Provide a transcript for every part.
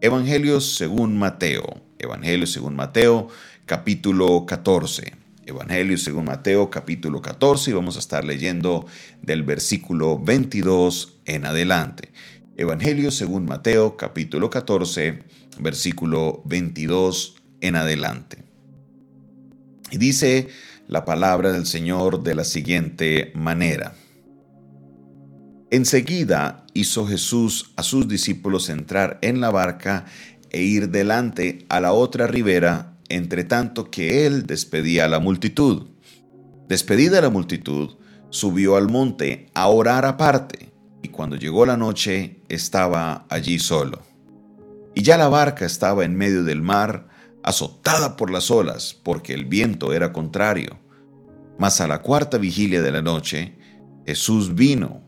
Evangelio según Mateo. Evangelio según Mateo, capítulo 14. Evangelio según Mateo, capítulo 14, y vamos a estar leyendo del versículo 22 en adelante. Evangelio según Mateo, capítulo 14, versículo 22 en adelante. Y dice la palabra del Señor de la siguiente manera. Enseguida hizo Jesús a sus discípulos entrar en la barca e ir delante a la otra ribera, entre tanto que él despedía a la multitud. Despedida la multitud, subió al monte a orar aparte, y cuando llegó la noche estaba allí solo. Y ya la barca estaba en medio del mar, azotada por las olas, porque el viento era contrario. Mas a la cuarta vigilia de la noche, Jesús vino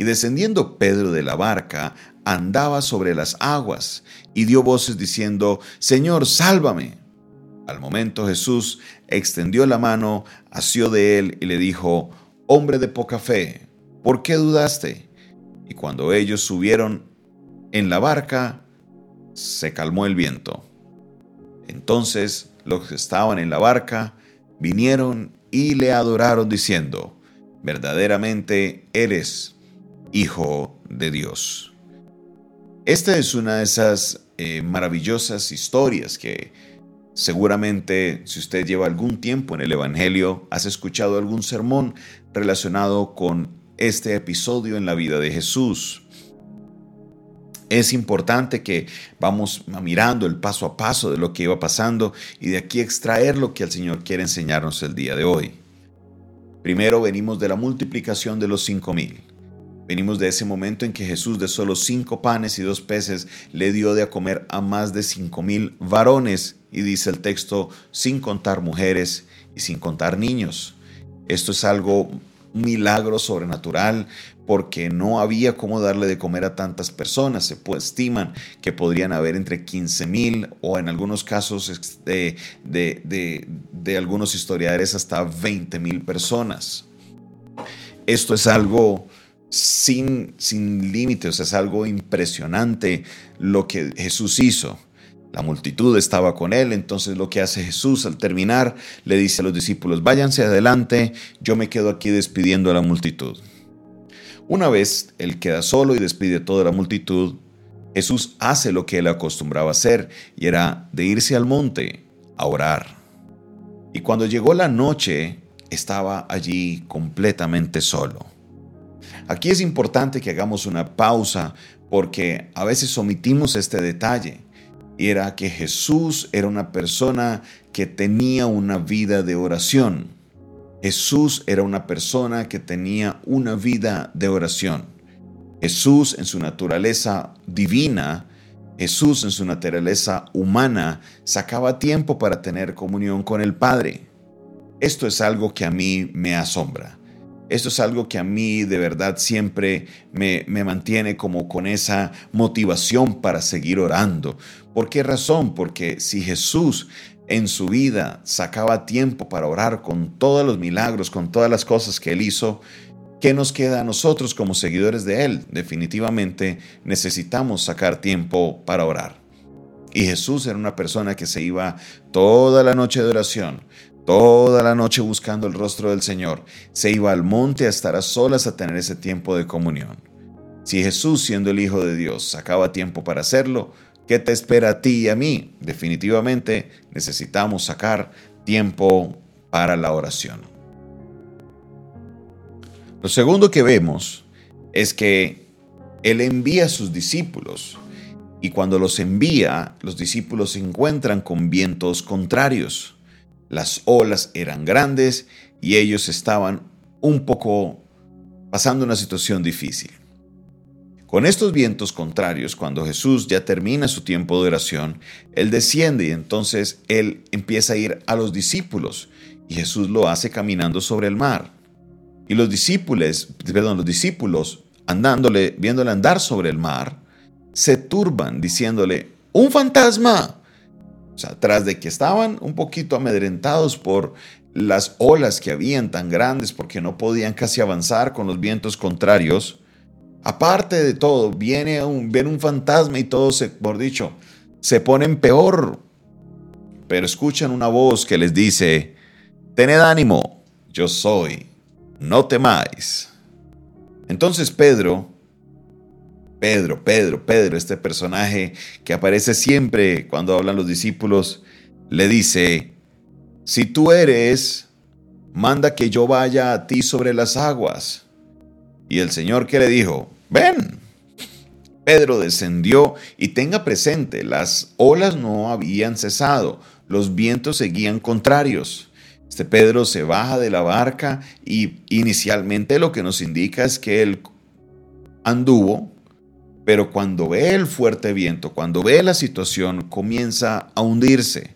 Y descendiendo Pedro de la barca, andaba sobre las aguas, y dio voces diciendo, Señor, sálvame. Al momento Jesús extendió la mano, asió de él y le dijo, Hombre de poca fe, ¿por qué dudaste? Y cuando ellos subieron en la barca, se calmó el viento. Entonces los que estaban en la barca vinieron y le adoraron diciendo, verdaderamente eres Hijo de Dios. Esta es una de esas eh, maravillosas historias que seguramente si usted lleva algún tiempo en el Evangelio, has escuchado algún sermón relacionado con este episodio en la vida de Jesús. Es importante que vamos mirando el paso a paso de lo que iba pasando y de aquí extraer lo que el Señor quiere enseñarnos el día de hoy. Primero venimos de la multiplicación de los cinco mil. Venimos de ese momento en que Jesús de solo cinco panes y dos peces le dio de comer a más de cinco mil varones, y dice el texto, sin contar mujeres y sin contar niños. Esto es algo milagro sobrenatural porque no había cómo darle de comer a tantas personas. Se estiman que podrían haber entre 15 mil o en algunos casos de, de, de algunos historiadores hasta 20 mil personas. Esto es algo sin, sin límites. Es algo impresionante lo que Jesús hizo. La multitud estaba con él, entonces lo que hace Jesús al terminar le dice a los discípulos, váyanse adelante, yo me quedo aquí despidiendo a la multitud. Una vez él queda solo y despide a toda la multitud, Jesús hace lo que él acostumbraba hacer y era de irse al monte a orar. Y cuando llegó la noche, estaba allí completamente solo. Aquí es importante que hagamos una pausa porque a veces omitimos este detalle. Y era que Jesús era una persona que tenía una vida de oración. Jesús era una persona que tenía una vida de oración. Jesús en su naturaleza divina, Jesús en su naturaleza humana, sacaba tiempo para tener comunión con el Padre. Esto es algo que a mí me asombra. Esto es algo que a mí de verdad siempre me, mantiene como con esa motivación para seguir orando. ¿Por qué razón? Porque si Jesús en su vida sacaba tiempo para orar con todos los milagros, con todas las cosas que él hizo, ¿qué nos queda a nosotros como seguidores de él? Definitivamente necesitamos sacar tiempo para orar. Y Jesús era una persona que se iba toda la noche de oración, toda la noche buscando el rostro del Señor. Se iba al monte a estar a solas a tener ese tiempo de comunión. Si Jesús, siendo el Hijo de Dios, sacaba tiempo para hacerlo, ¿qué te espera a ti y a mí? Definitivamente necesitamos sacar tiempo para la oración. Lo segundo que vemos es que Él envía a sus discípulos y cuando los envía, los discípulos se encuentran con vientos contrarios. Las olas eran grandes y ellos estaban un poco pasando una situación difícil. Con estos vientos contrarios, cuando Jesús ya termina su tiempo de oración, Él desciende y entonces Él empieza a ir a los discípulos y Jesús lo hace caminando sobre el mar. Y los discípulos, perdón, los discípulos viéndole andar sobre el mar, se turban diciéndole, un fantasma. Sea, tras de que estaban un poquito amedrentados por las olas que habían tan grandes porque no podían casi avanzar con los vientos contrarios, Aparte de todo, viene un, viene un fantasma y todos, se, por dicho, se ponen peor. Pero escuchan una voz que les dice, tened ánimo, yo soy, no temáis. Entonces Pedro, Pedro, Pedro, Pedro, este personaje que aparece siempre cuando hablan los discípulos, le dice, si tú eres, manda que yo vaya a ti sobre las aguas. Y el Señor que le dijo, ven. Pedro descendió y tenga presente, las olas no habían cesado, los vientos seguían contrarios. Este Pedro se baja de la barca y inicialmente lo que nos indica es que él anduvo, pero cuando ve el fuerte viento, cuando ve la situación, comienza a hundirse.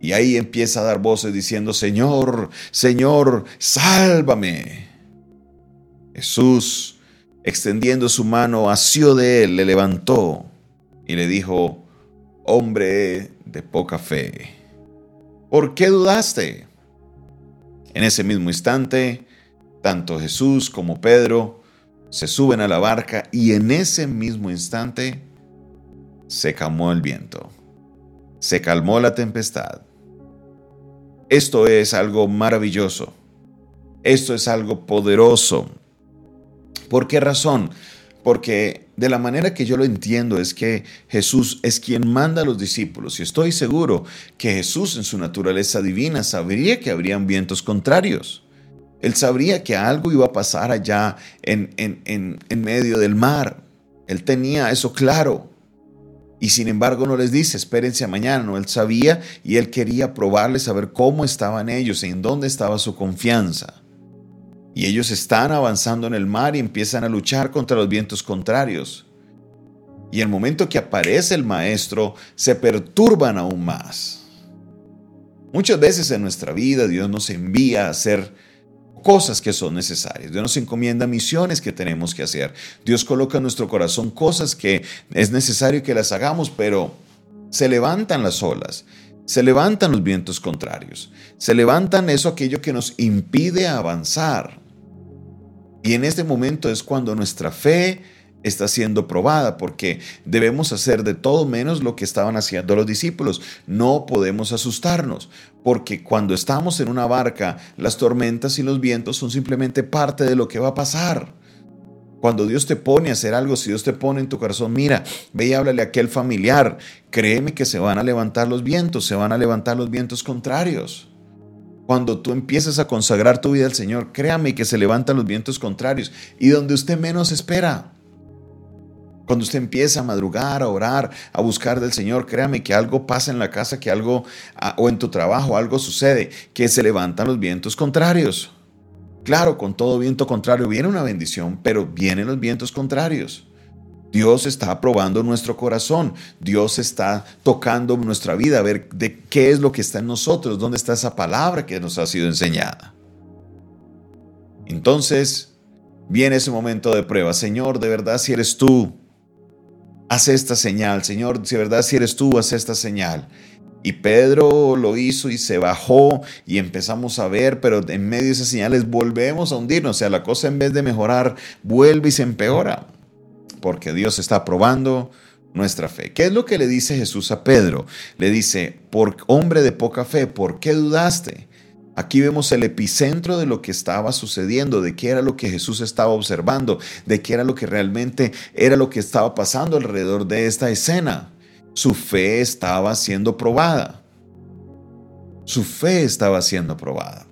Y ahí empieza a dar voces diciendo, Señor, Señor, sálvame. Jesús, extendiendo su mano, asió de él, le levantó y le dijo, hombre de poca fe, ¿por qué dudaste? En ese mismo instante, tanto Jesús como Pedro se suben a la barca y en ese mismo instante se calmó el viento, se calmó la tempestad. Esto es algo maravilloso, esto es algo poderoso, ¿Por qué razón? Porque de la manera que yo lo entiendo es que Jesús es quien manda a los discípulos y estoy seguro que Jesús en su naturaleza divina sabría que habrían vientos contrarios. Él sabría que algo iba a pasar allá en, en, medio del mar. Él tenía eso claro. Y sin embargo no les dice, espérense a mañana. No, él sabía y él quería probarles, saber cómo estaban ellos, en dónde estaba su confianza. Y ellos están avanzando en el mar y empiezan a luchar contra los vientos contrarios. Y el momento que aparece el maestro, se perturban aún más. Muchas veces en nuestra vida Dios nos envía a hacer cosas que son necesarias. Dios nos encomienda misiones que tenemos que hacer. Dios coloca en nuestro corazón cosas que es necesario que las hagamos, pero se levantan las olas, se levantan los vientos contrarios, se levantan eso aquello que nos impide avanzar. Y en este momento es cuando nuestra fe está siendo probada, porque debemos hacer de todo menos lo que estaban haciendo los discípulos. No podemos asustarnos, porque cuando estamos en una barca, las tormentas y los vientos son simplemente parte de lo que va a pasar. Cuando Dios te pone a hacer algo, si Dios te pone en tu corazón, mira, ve y háblale a aquel familiar, créeme que se van a levantar los vientos, se van a levantar los vientos contrarios. Cuando tú empiezas a consagrar tu vida al Señor, créame que se levantan los vientos contrarios y donde usted menos espera. Cuando usted empieza a madrugar, a orar, a buscar del Señor, créame que algo pasa en la casa, que algo, o en tu trabajo, algo sucede, que se levantan los vientos contrarios. Claro, con todo viento contrario viene una bendición, pero vienen los vientos contrarios. Dios está probando nuestro corazón. Dios está tocando nuestra vida a ver de qué es lo que está en nosotros, dónde está esa palabra que nos ha sido enseñada. Entonces, viene ese momento de prueba. Señor, de verdad, si eres tú, haz esta señal. Señor, si de verdad, si eres tú, haz esta señal. Y Pedro lo hizo y se bajó y empezamos a ver, pero en medio de esas señales volvemos a hundirnos. O sea, la cosa en vez de mejorar, vuelve y se empeora porque Dios está probando nuestra fe. ¿Qué es lo que le dice Jesús a Pedro? Le dice, por hombre de poca fe, ¿por qué dudaste? Aquí vemos el epicentro de lo que estaba sucediendo, de qué era lo que Jesús estaba observando, de qué era lo que realmente era lo que estaba pasando alrededor de esta escena. Su fe estaba siendo probada. Su fe estaba siendo probada.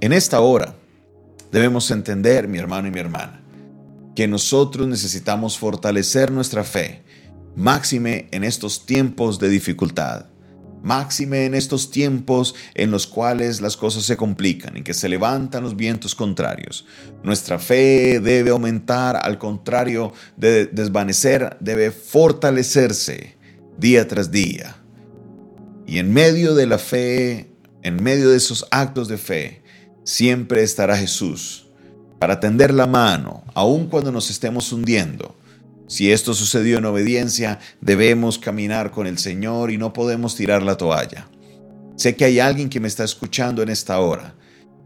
En esta hora debemos entender, mi hermano y mi hermana, que nosotros necesitamos fortalecer nuestra fe, máxime en estos tiempos de dificultad, máxime en estos tiempos en los cuales las cosas se complican y que se levantan los vientos contrarios. Nuestra fe debe aumentar, al contrario de desvanecer, debe fortalecerse día tras día. Y en medio de la fe, en medio de esos actos de fe, siempre estará Jesús para tender la mano, aun cuando nos estemos hundiendo si esto sucedió en obediencia, debemos caminar con el Señor y no podemos tirar la toalla. Sé que hay alguien que me está escuchando en esta hora,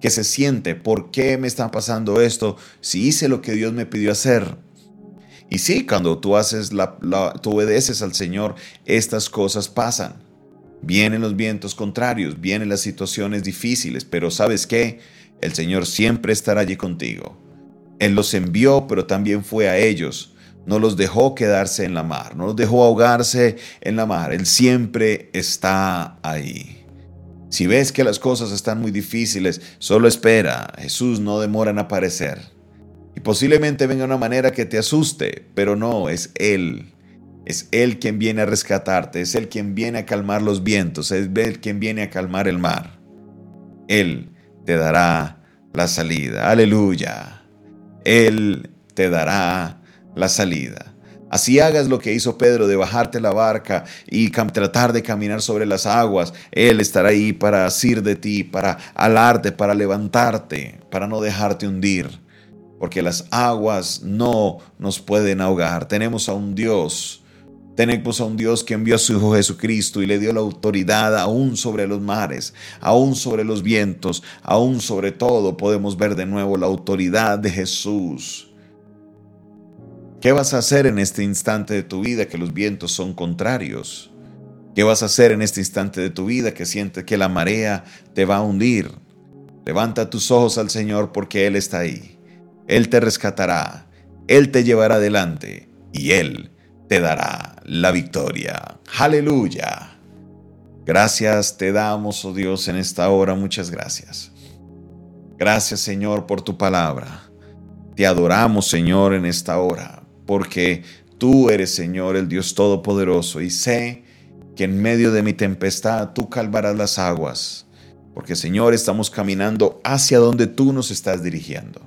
que se siente, ¿por qué me está pasando esto si hice lo que Dios me pidió hacer? Y sí, cuando tú haces la, tú obedeces al Señor, estas cosas pasan. Vienen los vientos contrarios, vienen las situaciones difíciles, pero ¿sabes qué? El Señor siempre estará allí contigo. Él los envió, pero también fue a ellos no los dejó quedarse en la mar, no los dejó ahogarse en la mar. Él siempre está ahí. Si ves que las cosas están muy difíciles, solo espera. Jesús no demora en aparecer. Y posiblemente venga una manera que te asuste, pero no, es Él. Es Él quien viene a rescatarte, es Él quien viene a calmar los vientos, es Él quien viene a calmar el mar. Él te dará la salida. Aleluya. Él te dará la salida. Así hagas lo que hizo Pedro de bajarte la barca y tratar de caminar sobre las aguas. Él estará ahí para asir de ti, para alarte, para levantarte, para no dejarte hundir. Porque las aguas no nos pueden ahogar. Tenemos a un Dios. Tenemos a un Dios que envió a su Hijo Jesucristo y le dio la autoridad aún sobre los mares, aún sobre los vientos, aún sobre todo podemos ver de nuevo la autoridad de Jesús ¿Qué vas a hacer en este instante de tu vida que los vientos son contrarios? ¿Qué vas a hacer en este instante de tu vida que sientes que la marea te va a hundir? Levanta tus ojos al Señor porque Él está ahí. Él te rescatará, Él te llevará adelante y Él te dará la victoria. Aleluya. Gracias te damos, oh Dios, en esta hora. Muchas gracias. Gracias, Señor, por tu palabra. Te adoramos, Señor, en esta hora porque tú eres, Señor, el Dios Todopoderoso, y sé que en medio de mi tempestad tú calvarás las aguas, porque, Señor, estamos caminando hacia donde tú nos estás dirigiendo.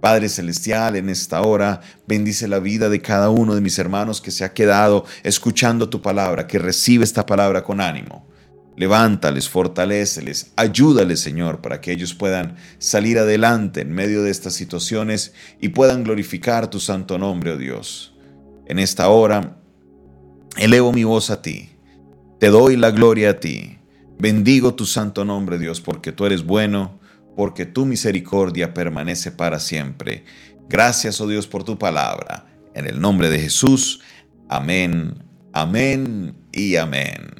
Padre Celestial, en esta hora bendice la vida de cada uno de mis hermanos que se ha quedado escuchando tu palabra, que recibe esta palabra con ánimo. Levántales, fortaléceles, ayúdales, Señor, para que ellos puedan salir adelante en medio de estas situaciones y puedan glorificar tu santo nombre, oh Dios. En esta hora, elevo mi voz a ti. Te doy la gloria a ti. Bendigo tu santo nombre, Dios, porque tú eres bueno, porque tu misericordia permanece para siempre. Gracias, oh Dios, por tu palabra. En el nombre de Jesús. Amén, amén y amén.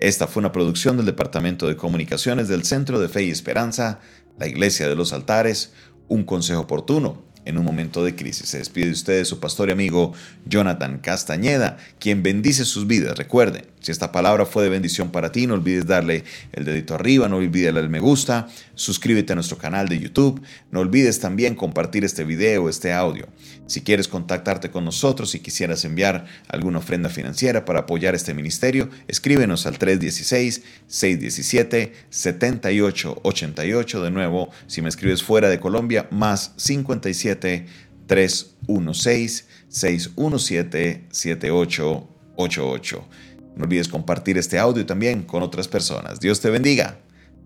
Esta fue una producción del Departamento de Comunicaciones del Centro de Fe y Esperanza, la Iglesia de los Altares, un consejo oportuno en un momento de crisis. Se despide de ustedes su pastor y amigo Jonathan Castañeda, quien bendice sus vidas. Recuerden, si esta palabra fue de bendición para ti, no olvides darle el dedito arriba, no olvides darle el me gusta, suscríbete a nuestro canal de YouTube, no olvides también compartir este video, este audio. Si quieres contactarte con nosotros y quisieras enviar alguna ofrenda financiera para apoyar este ministerio, escríbenos al 316-617-7888. De nuevo, si me escribes fuera de Colombia, más 57 316 617 7888. No olvides compartir este audio también con otras personas. Dios te bendiga.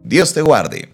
Dios te guarde.